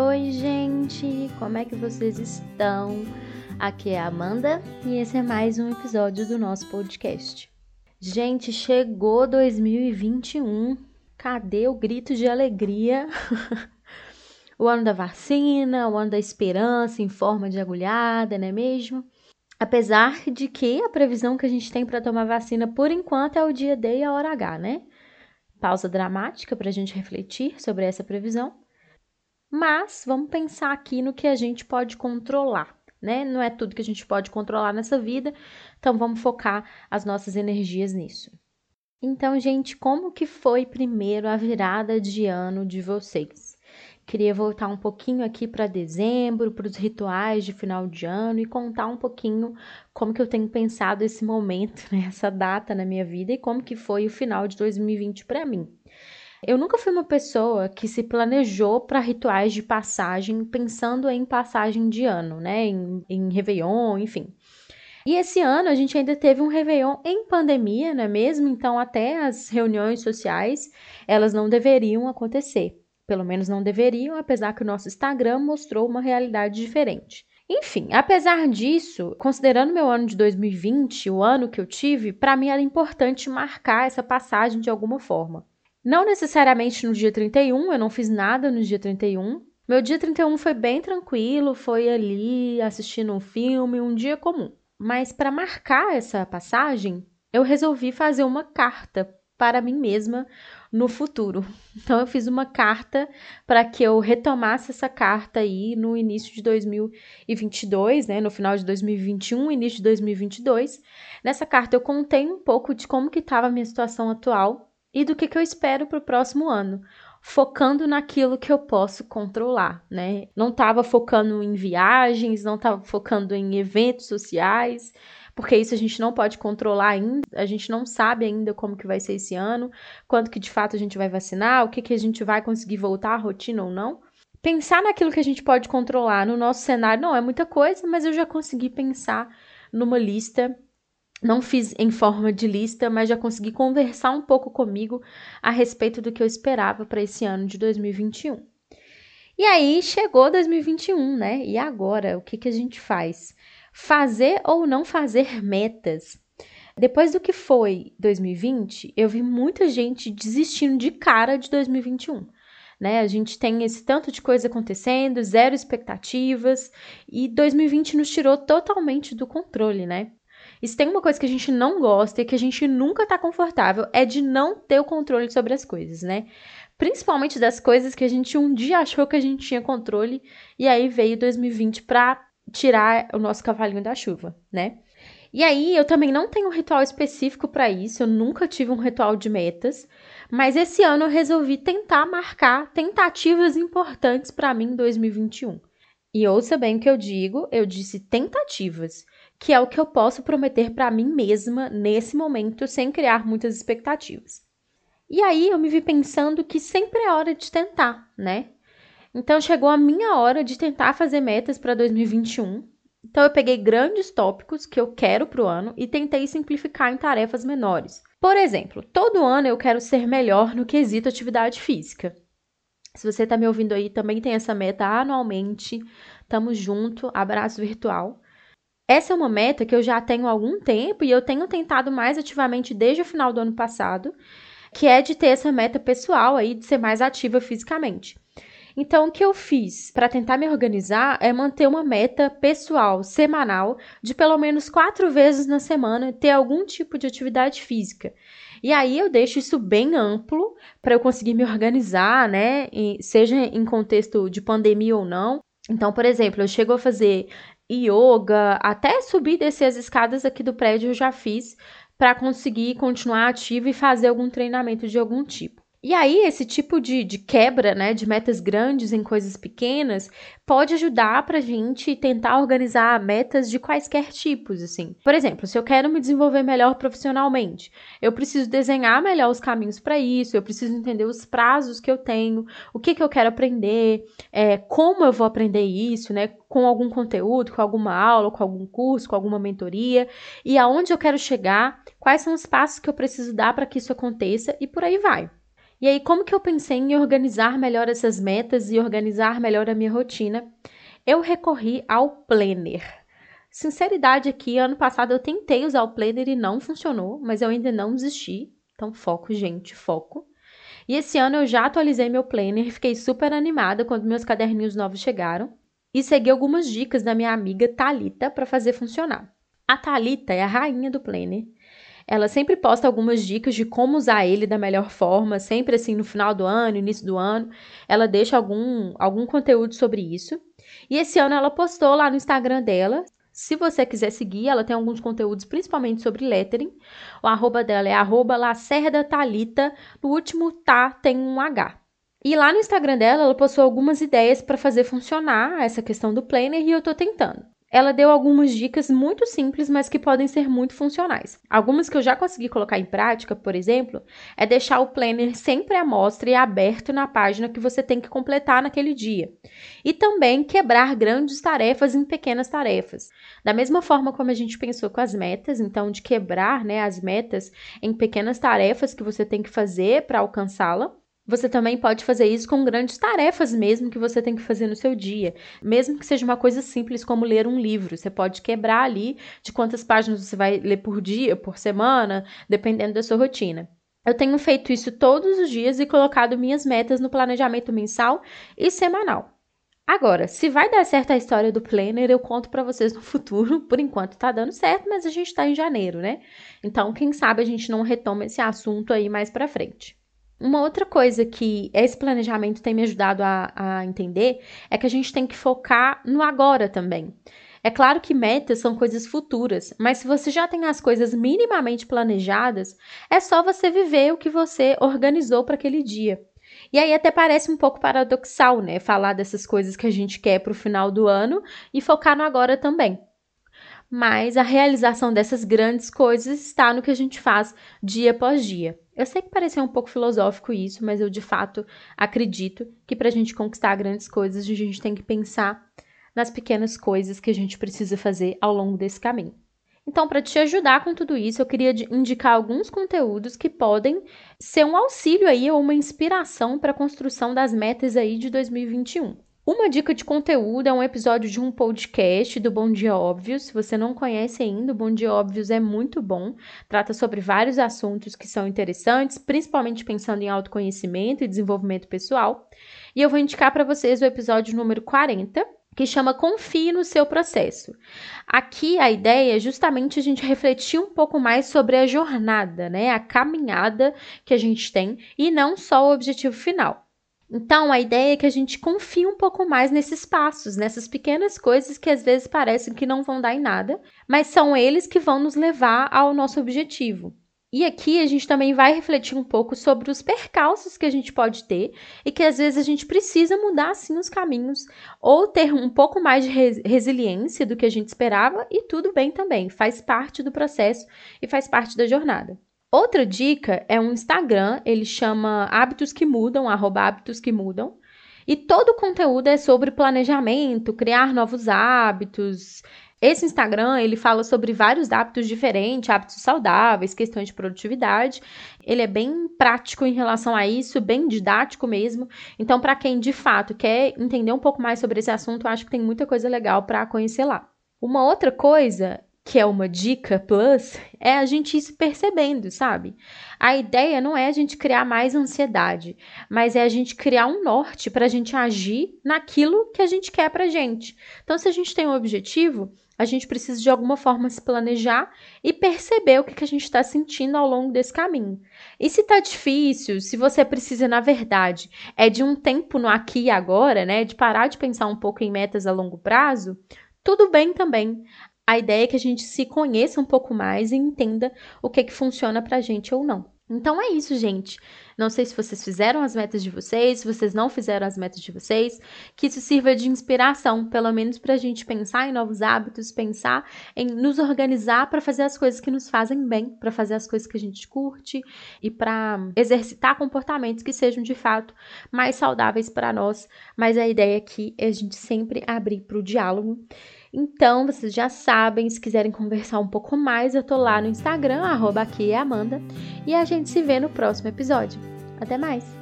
Oi, gente! Como é que vocês estão? Aqui é a Amanda e esse é mais um episódio do nosso podcast. Gente, chegou 2021. Cadê o grito de alegria? o ano da vacina, o ano da esperança em forma de agulhada, não é mesmo? Apesar de que a previsão que a gente tem para tomar vacina por enquanto é o dia D e a hora H, né? Pausa dramática para a gente refletir sobre essa previsão. Mas vamos pensar aqui no que a gente pode controlar, né? Não é tudo que a gente pode controlar nessa vida, então vamos focar as nossas energias nisso. Então, gente, como que foi primeiro a virada de ano de vocês? Queria voltar um pouquinho aqui para dezembro, para os rituais de final de ano e contar um pouquinho como que eu tenho pensado esse momento, né, essa data na minha vida e como que foi o final de 2020 para mim. Eu nunca fui uma pessoa que se planejou para rituais de passagem pensando em passagem de ano, né? Em, em Réveillon, enfim. E esse ano a gente ainda teve um Réveillon em pandemia, não é mesmo? Então, até as reuniões sociais, elas não deveriam acontecer. Pelo menos não deveriam, apesar que o nosso Instagram mostrou uma realidade diferente. Enfim, apesar disso, considerando meu ano de 2020, o ano que eu tive, para mim era importante marcar essa passagem de alguma forma. Não necessariamente no dia 31, eu não fiz nada no dia 31. Meu dia 31 foi bem tranquilo, foi ali assistindo um filme, um dia comum. Mas para marcar essa passagem, eu resolvi fazer uma carta para mim mesma no futuro. Então eu fiz uma carta para que eu retomasse essa carta aí no início de 2022, né, no final de 2021, início de 2022. Nessa carta eu contei um pouco de como que estava a minha situação atual e do que, que eu espero para o próximo ano, focando naquilo que eu posso controlar, né? Não estava focando em viagens, não estava focando em eventos sociais, porque isso a gente não pode controlar ainda, a gente não sabe ainda como que vai ser esse ano, quando que de fato a gente vai vacinar, o que que a gente vai conseguir voltar à rotina ou não. Pensar naquilo que a gente pode controlar no nosso cenário não é muita coisa, mas eu já consegui pensar numa lista não fiz em forma de lista, mas já consegui conversar um pouco comigo a respeito do que eu esperava para esse ano de 2021. E aí chegou 2021, né? E agora, o que, que a gente faz? Fazer ou não fazer metas? Depois do que foi 2020, eu vi muita gente desistindo de cara de 2021. Né? A gente tem esse tanto de coisa acontecendo, zero expectativas, e 2020 nos tirou totalmente do controle, né? E se tem uma coisa que a gente não gosta e que a gente nunca tá confortável, é de não ter o controle sobre as coisas, né? Principalmente das coisas que a gente um dia achou que a gente tinha controle e aí veio 2020 pra tirar o nosso cavalinho da chuva, né? E aí, eu também não tenho um ritual específico para isso, eu nunca tive um ritual de metas, mas esse ano eu resolvi tentar marcar tentativas importantes para mim em 2021. E ouça bem o que eu digo, eu disse tentativas que é o que eu posso prometer para mim mesma nesse momento sem criar muitas expectativas. E aí eu me vi pensando que sempre é hora de tentar, né? Então chegou a minha hora de tentar fazer metas para 2021. Então eu peguei grandes tópicos que eu quero para o ano e tentei simplificar em tarefas menores. Por exemplo, todo ano eu quero ser melhor no quesito atividade física. Se você está me ouvindo aí, também tem essa meta anualmente. Tamo junto, abraço virtual. Essa é uma meta que eu já tenho há algum tempo e eu tenho tentado mais ativamente desde o final do ano passado, que é de ter essa meta pessoal aí de ser mais ativa fisicamente. Então, o que eu fiz para tentar me organizar é manter uma meta pessoal semanal de pelo menos quatro vezes na semana ter algum tipo de atividade física. E aí eu deixo isso bem amplo para eu conseguir me organizar, né? seja em contexto de pandemia ou não. Então, por exemplo, eu chego a fazer yoga, até subir e descer as escadas aqui do prédio eu já fiz para conseguir continuar ativo e fazer algum treinamento de algum tipo. E aí, esse tipo de, de quebra, né, de metas grandes em coisas pequenas, pode ajudar pra gente tentar organizar metas de quaisquer tipos, assim. Por exemplo, se eu quero me desenvolver melhor profissionalmente, eu preciso desenhar melhor os caminhos para isso, eu preciso entender os prazos que eu tenho, o que, que eu quero aprender, é, como eu vou aprender isso, né, com algum conteúdo, com alguma aula, com algum curso, com alguma mentoria, e aonde eu quero chegar, quais são os passos que eu preciso dar para que isso aconteça e por aí vai. E aí, como que eu pensei em organizar melhor essas metas e organizar melhor a minha rotina? Eu recorri ao planner. Sinceridade aqui, ano passado eu tentei usar o planner e não funcionou, mas eu ainda não desisti. Então, foco, gente, foco. E esse ano eu já atualizei meu planner e fiquei super animada quando meus caderninhos novos chegaram e segui algumas dicas da minha amiga Talita para fazer funcionar. A Talita é a rainha do planner ela sempre posta algumas dicas de como usar ele da melhor forma, sempre assim no final do ano, início do ano. Ela deixa algum, algum conteúdo sobre isso. E esse ano ela postou lá no Instagram dela. Se você quiser seguir, ela tem alguns conteúdos, principalmente sobre lettering. O arroba dela é arroba. No último tá tem um H. E lá no Instagram dela, ela postou algumas ideias para fazer funcionar essa questão do planner e eu tô tentando ela deu algumas dicas muito simples, mas que podem ser muito funcionais. Algumas que eu já consegui colocar em prática, por exemplo, é deixar o planner sempre à mostra e aberto na página que você tem que completar naquele dia. E também quebrar grandes tarefas em pequenas tarefas. Da mesma forma como a gente pensou com as metas, então de quebrar né, as metas em pequenas tarefas que você tem que fazer para alcançá-la. Você também pode fazer isso com grandes tarefas mesmo que você tem que fazer no seu dia, mesmo que seja uma coisa simples como ler um livro. Você pode quebrar ali de quantas páginas você vai ler por dia, por semana, dependendo da sua rotina. Eu tenho feito isso todos os dias e colocado minhas metas no planejamento mensal e semanal. Agora, se vai dar certo a história do planner, eu conto para vocês no futuro. Por enquanto tá dando certo, mas a gente tá em janeiro, né? Então, quem sabe a gente não retoma esse assunto aí mais para frente. Uma outra coisa que esse planejamento tem me ajudado a, a entender é que a gente tem que focar no agora também. É claro que metas são coisas futuras, mas se você já tem as coisas minimamente planejadas, é só você viver o que você organizou para aquele dia. E aí até parece um pouco paradoxal, né? Falar dessas coisas que a gente quer para o final do ano e focar no agora também mas a realização dessas grandes coisas está no que a gente faz dia após dia. Eu sei que parece um pouco filosófico isso, mas eu de fato acredito que para a gente conquistar grandes coisas, a gente tem que pensar nas pequenas coisas que a gente precisa fazer ao longo desse caminho. Então, para te ajudar com tudo isso, eu queria indicar alguns conteúdos que podem ser um auxílio aí ou uma inspiração para a construção das metas aí de 2021. Uma dica de conteúdo é um episódio de um podcast do Bom Dia Óbvios. Se você não conhece ainda, o Bom Dia Óbvios é muito bom. Trata sobre vários assuntos que são interessantes, principalmente pensando em autoconhecimento e desenvolvimento pessoal. E eu vou indicar para vocês o episódio número 40, que chama Confie no seu processo. Aqui a ideia é justamente a gente refletir um pouco mais sobre a jornada, né? A caminhada que a gente tem e não só o objetivo final. Então, a ideia é que a gente confie um pouco mais nesses passos, nessas pequenas coisas que às vezes parecem que não vão dar em nada, mas são eles que vão nos levar ao nosso objetivo. E aqui a gente também vai refletir um pouco sobre os percalços que a gente pode ter e que às vezes a gente precisa mudar assim os caminhos ou ter um pouco mais de resiliência do que a gente esperava e tudo bem também, faz parte do processo e faz parte da jornada. Outra dica é um Instagram, ele chama Hábitos que Mudam, arroba Hábitos que Mudam. E todo o conteúdo é sobre planejamento, criar novos hábitos. Esse Instagram, ele fala sobre vários hábitos diferentes, hábitos saudáveis, questões de produtividade. Ele é bem prático em relação a isso, bem didático mesmo. Então, para quem de fato quer entender um pouco mais sobre esse assunto, eu acho que tem muita coisa legal para conhecer lá. Uma outra coisa que é uma dica plus, é a gente ir se percebendo, sabe? A ideia não é a gente criar mais ansiedade, mas é a gente criar um norte para a gente agir naquilo que a gente quer para gente. Então, se a gente tem um objetivo, a gente precisa de alguma forma se planejar e perceber o que, que a gente está sentindo ao longo desse caminho. E se tá difícil, se você precisa, na verdade, é de um tempo no aqui e agora, né? De parar de pensar um pouco em metas a longo prazo, tudo bem também a ideia é que a gente se conheça um pouco mais e entenda o que, que funciona pra gente ou não. Então é isso, gente. Não sei se vocês fizeram as metas de vocês, se vocês não fizeram as metas de vocês, que isso sirva de inspiração, pelo menos para a gente pensar em novos hábitos, pensar em nos organizar para fazer as coisas que nos fazem bem, para fazer as coisas que a gente curte e para exercitar comportamentos que sejam de fato mais saudáveis para nós. Mas a ideia aqui é a gente sempre abrir para o diálogo então, vocês já sabem, se quiserem conversar um pouco mais, eu tô lá no Instagram, arroba aqui é Amanda, e a gente se vê no próximo episódio. Até mais!